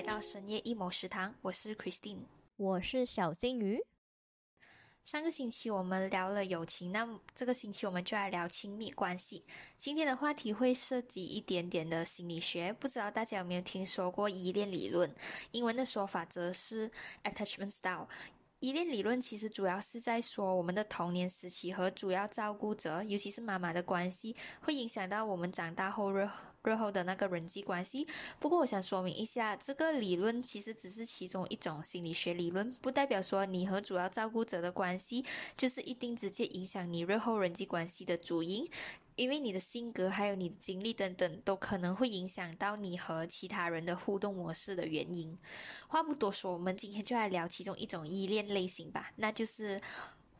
来到深夜一谋食堂，我是 Christine，我是小金鱼。上个星期我们聊了友情，那么这个星期我们就来聊亲密关系。今天的话题会涉及一点点的心理学，不知道大家有没有听说过依恋理论？英文的说法则是 attachment style。依恋理论其实主要是在说，我们的童年时期和主要照顾者，尤其是妈妈的关系，会影响到我们长大后日日后的那个人际关系。不过，我想说明一下，这个理论其实只是其中一种心理学理论，不代表说你和主要照顾者的关系就是一定直接影响你日后人际关系的主因。因为你的性格还有你的经历等等，都可能会影响到你和其他人的互动模式的原因。话不多说，我们今天就来聊其中一种依恋类型吧，那就是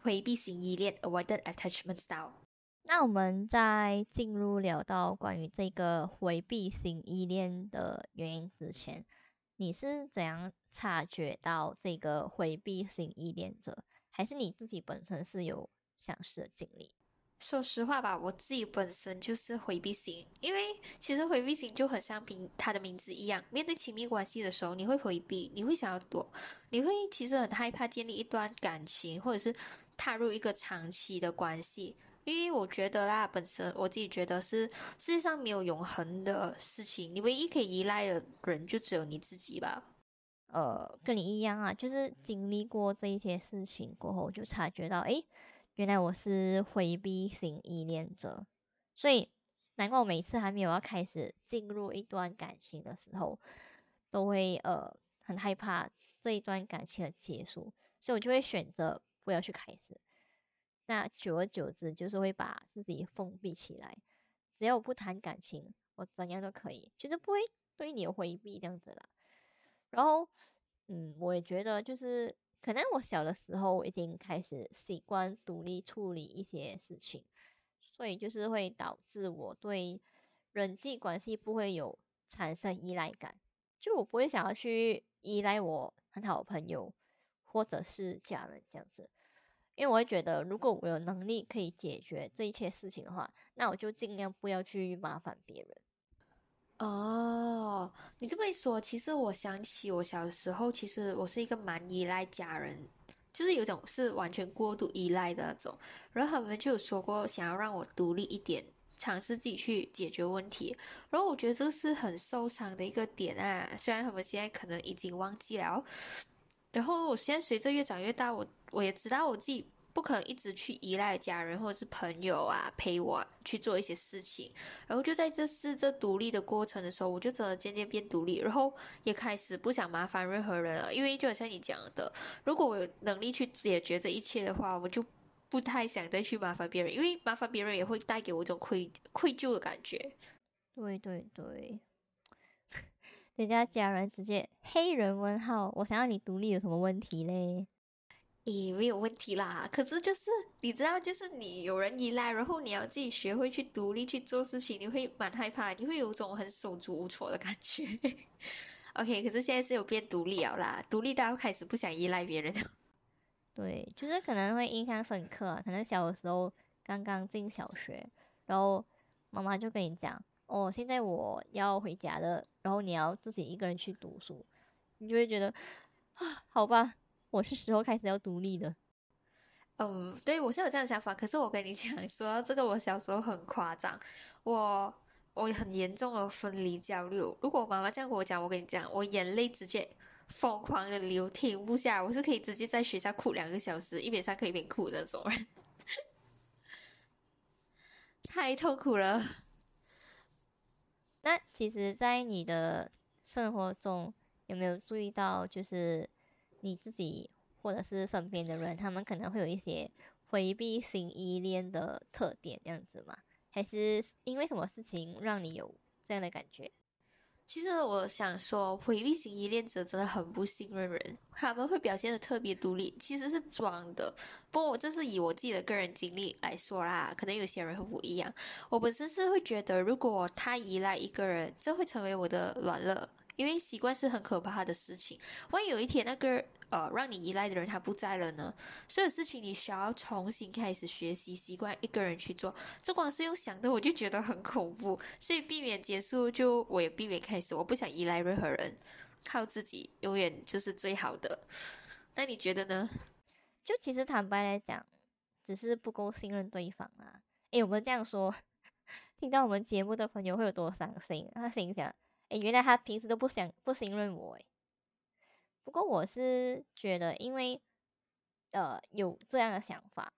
回避型依恋 （avoidant attachment style）。那我们在进入聊到关于这个回避型依恋的原因之前，你是怎样察觉到这个回避型依恋者？还是你自己本身是有相似的经历？说实话吧，我自己本身就是回避型，因为其实回避型就很像名它的名字一样，面对亲密关系的时候，你会回避，你会想要躲，你会其实很害怕建立一段感情，或者是踏入一个长期的关系，因为我觉得啦，本身我自己觉得是世界上没有永恒的事情，你唯一可以依赖的人就只有你自己吧。呃，跟你一样啊，就是经历过这一些事情过后，就察觉到，诶。原来我是回避型依恋者，所以难怪我每次还没有要开始进入一段感情的时候，都会呃很害怕这一段感情的结束，所以我就会选择不要去开始。那久而久之，就是会把自己封闭起来。只要我不谈感情，我怎样都可以，就是不会对你回避这样子啦。然后，嗯，我也觉得就是。可能我小的时候已经开始习惯独立处理一些事情，所以就是会导致我对人际关系不会有产生依赖感，就我不会想要去依赖我很好的朋友或者是家人这样子，因为我会觉得如果我有能力可以解决这一切事情的话，那我就尽量不要去麻烦别人。哦，你这么一说，其实我想起我小时候，其实我是一个蛮依赖家人，就是有种是完全过度依赖的那种。然后他们就有说过，想要让我独立一点，尝试自己去解决问题。然后我觉得这个是很受伤的一个点啊，虽然他们现在可能已经忘记了。然后我现在随着越长越大，我我也知道我自己。不可能一直去依赖家人或者是朋友啊陪我去做一些事情，然后就在这试着独立的过程的时候，我就真的渐渐变独立，然后也开始不想麻烦任何人了。因为就好像你讲的，如果我有能力去解决这一切的话，我就不太想再去麻烦别人，因为麻烦别人也会带给我一种愧愧疚的感觉。对对对，人家家人直接黑人问号，我想要你独立有什么问题嘞？也没有问题啦，可是就是你知道，就是你有人依赖，然后你要自己学会去独立去做事情，你会蛮害怕，你会有种很手足无措的感觉。OK，可是现在是有变独立了啦，独立到开始不想依赖别人。对，就是可能会印象深刻，可能小的时候刚刚进小学，然后妈妈就跟你讲，哦，现在我要回家了，然后你要自己一个人去读书，你就会觉得啊，好吧。我是时候开始要独立的，嗯，对我是有这样的想法。可是我跟你 讲，说到这个，我小时候很夸张，我我很严重的分离焦虑。如果我妈妈这样跟我讲，我跟你讲，我眼泪直接疯狂的流，停不下。我是可以直接在学校哭两个小时，一边上课一边哭的那种人，太痛苦了。那其实，在你的生活中，有没有注意到，就是？你自己或者是身边的人，他们可能会有一些回避型依恋的特点，这样子吗？还是因为什么事情让你有这样的感觉？其实我想说，回避型依恋者真的很不信任人，他们会表现的特别独立，其实是装的。不过我这是以我自己的个人经历来说啦，可能有些人会不一样。我本身是会觉得，如果太依赖一个人，这会成为我的软肋。因为习惯是很可怕的事情，万一有一天那个呃让你依赖的人他不在了呢？所有事情你需要重新开始学习习惯一个人去做，这光是用想的我就觉得很恐怖，所以避免结束就我也避免开始，我不想依赖任何人。靠自己永远就是最好的。那你觉得呢？就其实坦白来讲，只是不够信任对方啊。诶，我们这样说，听到我们节目的朋友会有多伤心？他心想：诶，原来他平时都不想不信任我诶。不过我是觉得，因为呃有这样的想法，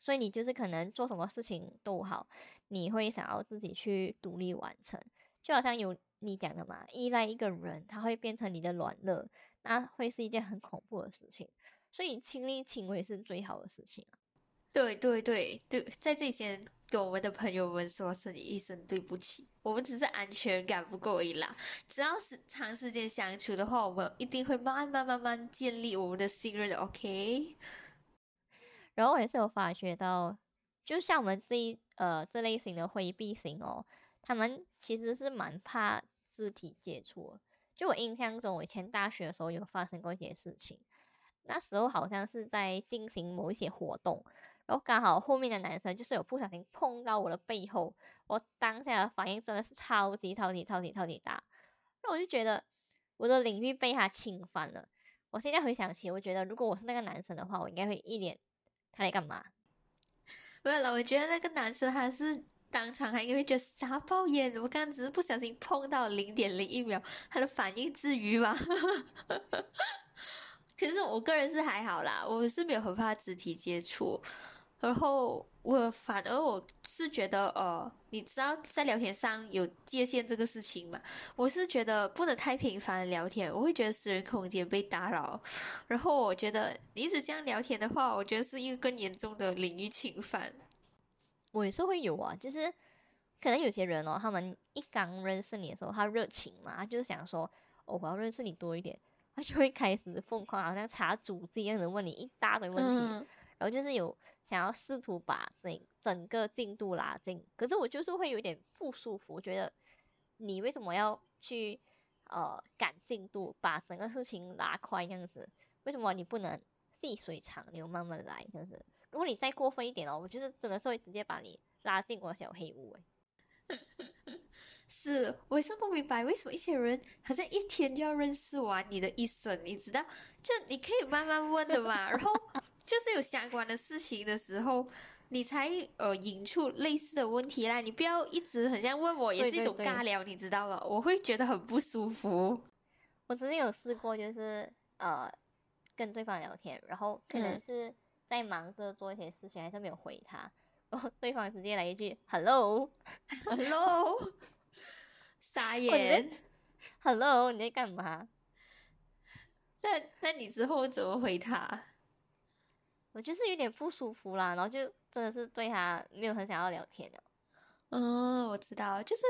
所以你就是可能做什么事情都好，你会想要自己去独立完成。就好像有你讲的嘛，依赖一个人，他会变成你的软肋，那会是一件很恐怖的事情。所以亲力亲为是最好的事情啊！对对对对，在这先跟我们的朋友们说声一声对不起，我们只是安全感不够而已啦。只要是长时间相处的话，我们一定会慢慢慢慢建立我们的信任的。OK。然后我也是有发觉到，就像我们这一呃这类型的回避型哦，他们其实是蛮怕肢体接触。就我印象中，我以前大学的时候有发生过一些事情。那时候好像是在进行某一些活动，然后刚好后面的男生就是有不小心碰到我的背后，我当下的反应真的是超级超级超级超级大，那我就觉得我的领域被他侵犯了。我现在回想起，我觉得如果我是那个男生的话，我应该会一脸他在干嘛？不是了，我觉得那个男生他是当场还因为觉得傻爆眼，我刚刚只是不小心碰到零点零一秒，他的反应至于吗？其实我个人是还好啦，我是没有很怕肢体接触，然后我反而我是觉得，呃，你知道在聊天上有界限这个事情嘛？我是觉得不能太频繁的聊天，我会觉得私人空间被打扰。然后我觉得你一直这样聊天的话，我觉得是一个更严重的领域侵犯。我也是会有啊，就是可能有些人哦，他们一刚认识你的时候，他热情嘛，他就是想说，哦，我要认识你多一点。他就会开始疯狂，好像查主机一样的问你一大堆问题，然后就是有想要试图把整整个进度拉近。可是我就是会有点不舒服，觉得你为什么要去呃赶进度，把整个事情拉快这样子？为什么你不能细水长流，慢慢来？就是如果你再过分一点哦，我就是真的是会直接把你拉进我小黑屋哎。是，我也是不明白为什么一些人好像一天就要认识完你的一生，你知道？就你可以慢慢问的嘛，然后就是有相关的事情的时候，你才呃引出类似的问题啦。你不要一直很像问我，也是一种尬聊，你知道吗？我会觉得很不舒服。我之前有试过，就是呃跟对方聊天，然后可能是在忙着做一些事情，还是没有回他，然后对方直接来一句 “hello”，“hello”。傻眼，Hello，你在干嘛？那那你之后怎么回他？我就是有点不舒服啦，然后就真的是对他没有很想要聊天的。嗯，我知道，就是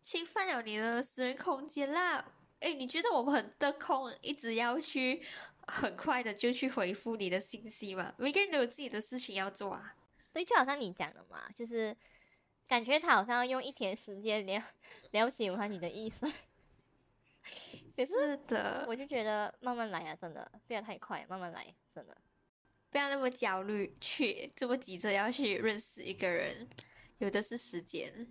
侵犯了你的私人空间啦。哎，你觉得我们很得空，一直要去很快的就去回复你的信息吗？每个人都有自己的事情要做啊。对，就好像你讲的嘛，就是。感觉他好像要用一天时间了了解完你的意思，是的，我就觉得慢慢来啊，真的不要太快，慢慢来，真的不要那么焦虑，去这么急着要去认识一个人，有的是时间。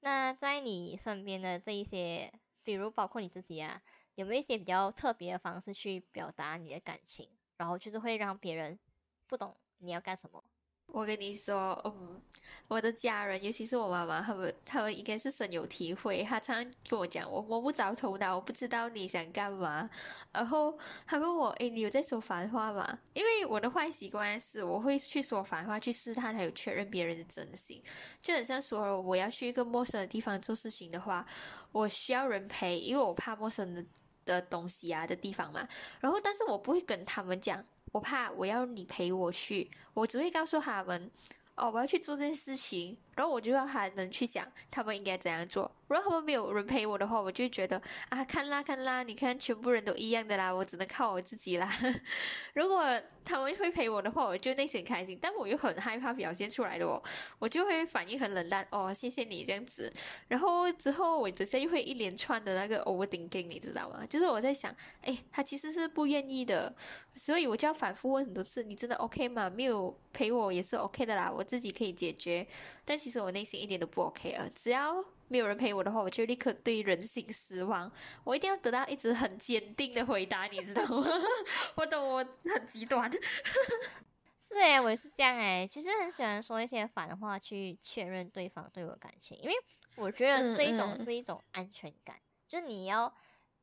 那在你身边的这一些，比如包括你自己啊，有没有一些比较特别的方式去表达你的感情，然后就是会让别人不懂你要干什么？我跟你说，嗯，我的家人，尤其是我妈妈，他们他们应该是深有体会。他常常跟我讲，我摸不着头脑，我不知道你想干嘛。然后他问我，诶，你有在说反话吗？因为我的坏习惯是，我会去说反话，去试探还有确认别人的真心。就很像说，我要去一个陌生的地方做事情的话，我需要人陪，因为我怕陌生的的东西啊的地方嘛。然后，但是我不会跟他们讲。我怕我要你陪我去，我只会告诉他们，哦，我要去做这件事情。然后我就要他们去想，他们应该怎样做。如果他们没有人陪我的话，我就觉得啊，看啦看啦，你看全部人都一样的啦，我只能靠我自己啦。如果他们会陪我的话，我就内心开心。但我又很害怕表现出来的哦，我就会反应很冷淡。哦，谢谢你这样子。然后之后我等下又会一连串的那个 overthinking，你知道吗？就是我在想，哎，他其实是不愿意的，所以我就要反复问很多次，你真的 OK 吗？没有陪我也是 OK 的啦，我自己可以解决。但其实我内心一点都不 OK 了，只要。没有人陪我的话，我就立刻对人性失望。我一定要得到一直很坚定的回答，你知道吗？我懂，我很极端。是哎，我也是这样哎，就是很喜欢说一些反话去确认对方对我感情，因为我觉得这一种是一种安全感，就是你要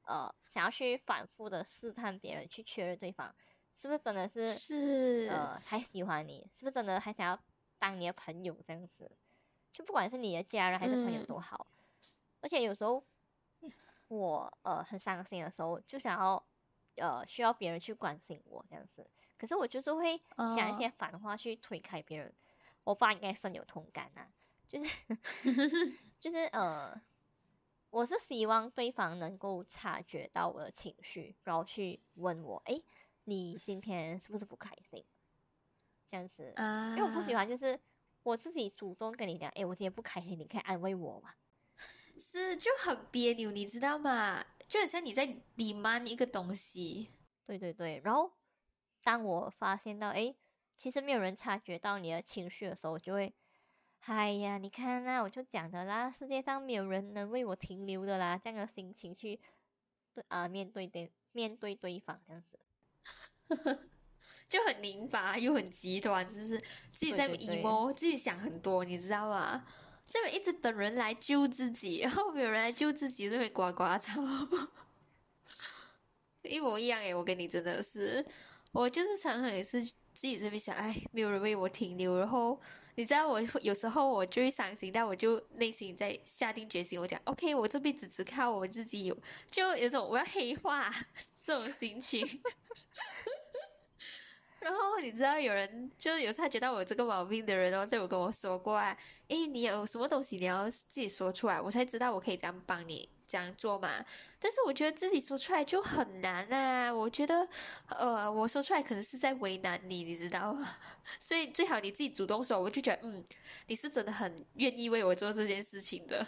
呃想要去反复的试探别人，去确认对方是不是真的是是呃还喜欢你，是不是真的还想要当你的朋友这样子，就不管是你的家人还是朋友都好，而且有时候我呃很伤心的时候，就想要呃需要别人去关心我这样子。可是我就是会讲一些反话去推开别人，我爸应该深有同感啊，就是 就是呃，我是希望对方能够察觉到我的情绪，然后去问我，哎，你今天是不是不开心？这样子，因为我不喜欢就是我自己主动跟你讲，哎，我今天不开心，你可以安慰我嘛？是就很别扭，你知道吗？就好像你在隐瞒一个东西。对对对，然后。当我发现到，哎，其实没有人察觉到你的情绪的时候，我就会，哎呀，你看啊，我就讲的啦，世界上没有人能为我停留的啦，这样的心情去，对啊，面对对面对对方这样子，就很拧巴又很极端，是不是？自己在 emo，自己想很多，你知道吗？这边一直等人来救自己，然后没有人来救自己，这边呱呱吵，一模一样诶，我跟你真的是。我就是常常也是自己这边想，哎，没有人为我停留。然后你知道，我有时候我就会伤心，但我就内心在下定决心，我讲，OK，我这辈子只靠我自己有，就有种我要黑化 这种心情。你知道，有人就是有察觉到我这个毛病的人，然后对我跟我说过啊，哎，你有什么东西你要自己说出来，我才知道我可以这样帮你。这样做嘛？但是我觉得自己说出来就很难啊！我觉得，呃，我说出来可能是在为难你，你知道吗？所以最好你自己主动说，我就觉得，嗯，你是真的很愿意为我做这件事情的。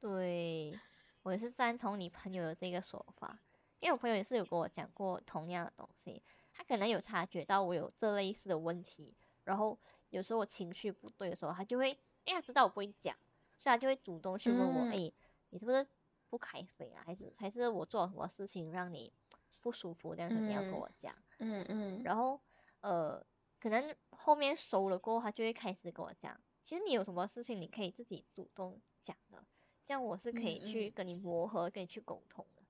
对，我也是赞同你朋友的这个说法，因为我朋友也是有跟我讲过同样的东西，他可能有察觉到我有这类似的问题，然后有时候我情绪不对的时候，他就会，哎呀，知道我不会讲，所以他就会主动去问我，哎，你是不是？不开心啊，还是还是我做了什么事情让你不舒服？这样子你要跟我讲。嗯嗯。然后呃，可能后面熟了过后，他就会开始跟我讲。其实你有什么事情，你可以自己主动讲的，这样我是可以去跟你磨合，跟你去沟通的，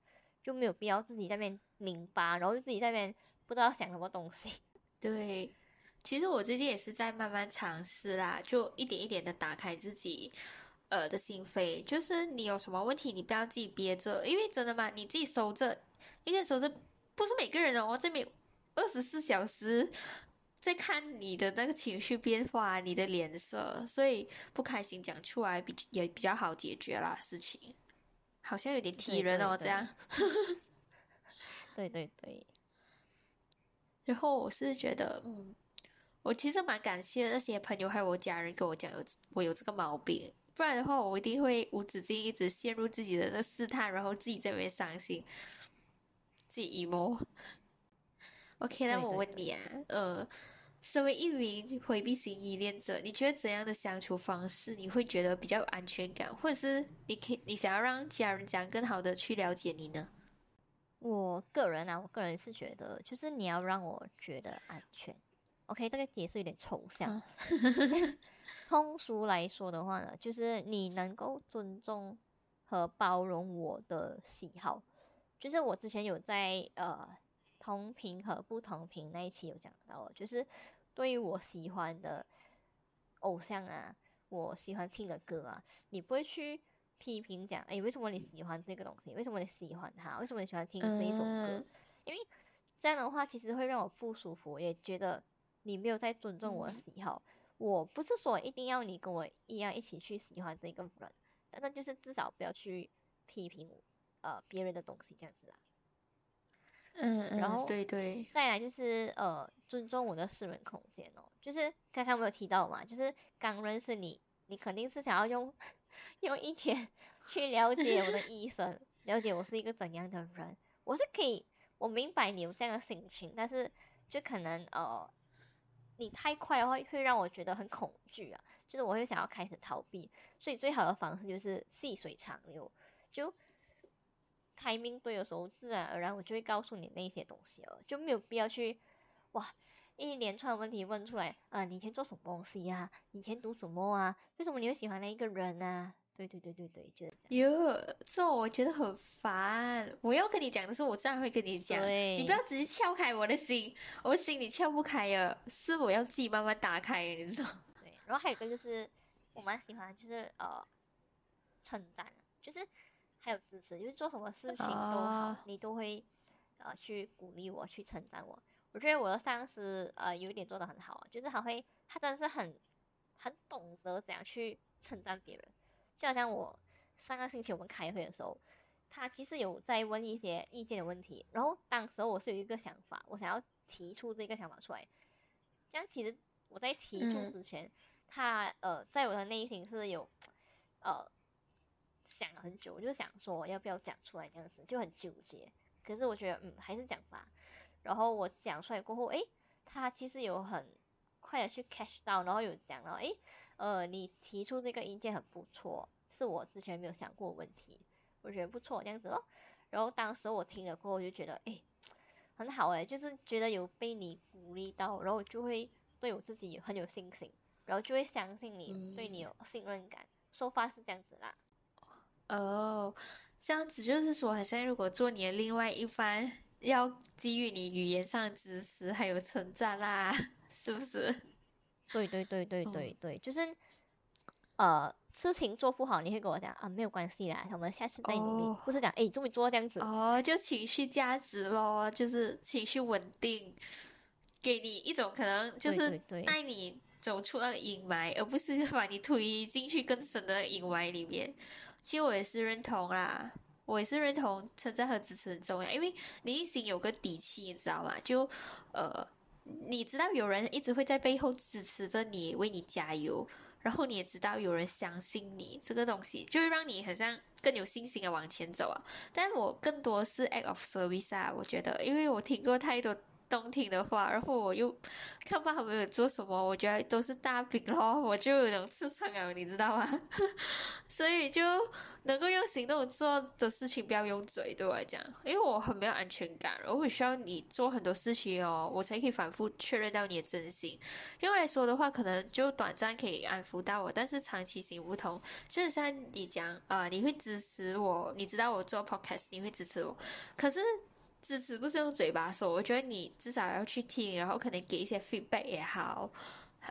就没有必要自己在那边拧巴，然后就自己在那边不知道想什么东西。对，其实我最近也是在慢慢尝试啦，就一点一点的打开自己。呃的心扉，就是你有什么问题，你不要自己憋着，因为真的嘛，你自己收着，一个人收着，不是每个人哦，这边二十四小时在看你的那个情绪变化，你的脸色，所以不开心讲出来比也比较好解决啦，事情好像有点踢人哦，这样，对对对，然后我是觉得，嗯，我其实蛮感谢那些朋友还有我家人跟我讲有我有这个毛病。不然的话，我一定会无止境一直陷入自己的那试探，然后自己在那边伤心，自己 emo。OK，那我问你啊，呃，身为一名回避型依恋者，你觉得怎样的相处方式你会觉得比较有安全感，或者是你可以你想要让家人讲更好的去了解你呢？我个人啊，我个人是觉得，就是你要让我觉得安全。OK，这个解释有点抽象。通俗来说的话呢，就是你能够尊重和包容我的喜好。就是我之前有在呃同频和不同频那一期有讲到，就是对于我喜欢的偶像啊，我喜欢听的歌啊，你不会去批评讲，哎，为什么你喜欢这个东西？为什么你喜欢它？为什么你喜欢听这一首歌？因为这样的话其实会让我不舒服，也觉得你没有在尊重我的喜好。我不是说一定要你跟我一样一起去喜欢这个人，但那就是至少不要去批评呃别人的东西这样子啦。嗯嗯，然后对对，再来就是呃尊重我的私人空间哦，就是刚才我有提到嘛，就是刚认识你，你肯定是想要用用一天 去了解我的医生，了解我是一个怎样的人。我是可以，我明白你有这样的心情，但是就可能呃。你太快的话，会让我觉得很恐惧啊。就是我会想要开始逃避，所以最好的方式就是细水长流，就开明对的时候，自然而然我就会告诉你那些东西了，就没有必要去哇一连串问题问出来啊，你以前做什么东西呀？以前读什么啊？为什么你会喜欢那一个人呢？对对对对对，就是这样。哟，这种我觉得很烦。我要跟你讲的是，我自然会跟你讲，对你不要只是撬开我的心，我心你撬不开的，是我要自己慢慢打开，你知道？对，然后还有一个就是我蛮喜欢，就是呃称赞，就是还有支持，就是做什么事情都好，哦你都会呃去鼓励我，去称赞我。我觉得我的上司呃有一点做的很好啊，就是他会，他真的是很很懂得怎样去称赞别人。就好像我上个星期我们开会的时候，他其实有在问一些意见的问题，然后当时我是有一个想法，我想要提出这个想法出来。这样其实我在提出嗯之前，他呃在我的内心是有呃想了很久，我就想说要不要讲出来，这样子就很纠结。可是我觉得嗯还是讲吧。然后我讲出来过后，诶，他其实有很快的去 catch 到，然后有讲到，诶，呃，你提出这个意见很不错，是我之前没有想过的问题，我觉得不错，这样子咯。然后当时我听了过后，我就觉得，诶，很好诶，就是觉得有被你鼓励到，然后我就会对我自己很有信心，然后就会相信你，对你有信任感。说法是这样子啦。哦，这样子就是说，好像如果做你的另外一半，要给予你语言上的支持还有称赞啦，是不是？对对对对嗯对对，就是呃，事情做不好，你会跟我讲啊，没有关系啦，我们下次再努力，哦不是讲诶，终于做到这样子。哦，就情绪价值咯，就是情绪稳定，给你一种可能就是带你走出那个阴霾，而不是把你推进去更深的阴霾里面。其实我也是认同啦，我也是认同称赞和支持很重要，因为你一心有个底气，你知道吗？就呃，你知道有人一直会在背后支持着你，为你加油。然后你也知道有人相信你，这个东西就会让你很像更有信心的往前走啊。但我更多是 act of service 啊，我觉得，因为我听过太多动听的话，然后我又看不到他们有做什么，我觉得都是大饼咯，我就有种刺撑啊，你知道吗？所以就能够用行动做的事情，不要用嘴，对我来讲，因为我很没有安全感，然后我需要你做很多事情哦，我才可以反复确认到你的真心。对我来说的话，可能就短暂可以安抚到我，但是长期行不通。就像你讲，呃，你会支持我，你知道我做 podcast，你会支持我，可是支持不是用嘴巴说，我觉得你至少要去听，然后可能给一些 feedback 也好，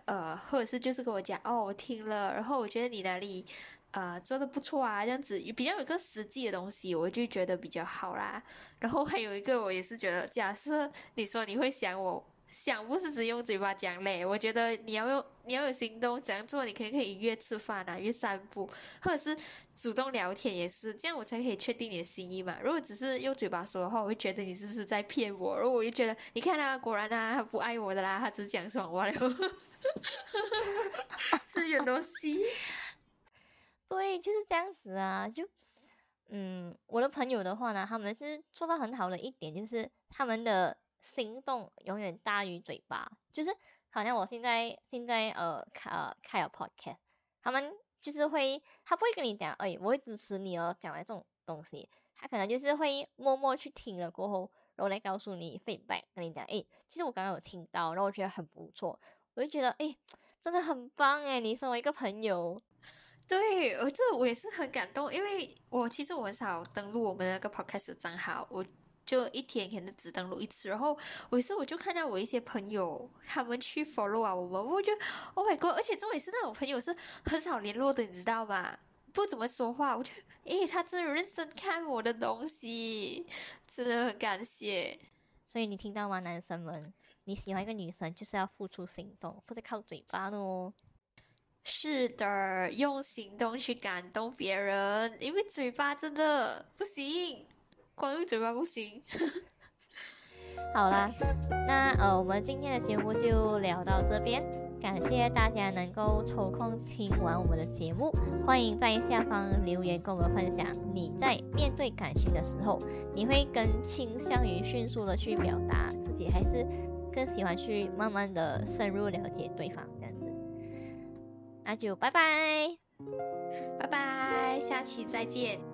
呃，或者是就是跟我讲，哦，我听了，然后我觉得你哪里。呃，做的不错啊，这样子比较有个实际的东西，我就觉得比较好啦。然后还有一个，我也是觉得，假设你说你会想我，想不是只用嘴巴讲嘞，我觉得你要用，你要有行动，这样做，你可以可以约吃饭啊，约散步，或者是主动聊天也是，这样我才可以确定你的心意嘛。如果只是用嘴巴说的话，我会觉得你是不是在骗我？然后我就觉得，你看啊，果然啊，他不爱我的啦，他只讲爽话了，这有 东西。对，就是这样子啊，就嗯，我的朋友的话呢，他们是做到很好的一点，就是他们的行动永远大于嘴巴，就是好像我现在现在呃开呃开了 podcast，他们就是会，他不会跟你讲，哎，我会支持你哦，讲完这种东西，他可能就是会默默去听了过后，然后来告诉你 feedback，跟你讲，哎，其实我刚刚有听到，然后我觉得很不错，我就觉得，哎，真的很棒哎，你身为一个朋友。对，我这我也是很感动，因为我其实我很少登录我们那个 podcast 的账号，我就一天可能只登录一次，然后有时候我就看到我一些朋友他们去 follow 啊我们，我就 Oh my god！而且重点是那种朋友是很少联络的，你知道吗？不怎么说话，我就诶，他真的有认真看我的东西，真的很感谢。所以你听到吗，男生们？你喜欢一个女生，就是要付出行动，不是靠嘴巴的哦。是的，用行动去感动别人，因为嘴巴真的不行，光用嘴巴不行。好啦，那呃，我们今天的节目就聊到这边，感谢大家能够抽空听完我们的节目，欢迎在下方留言跟我们分享，你在面对感情的时候，你会更倾向于迅速的去表达自己，还是更喜欢去慢慢的深入了解对方这样子？那就拜拜，拜拜，下期再见。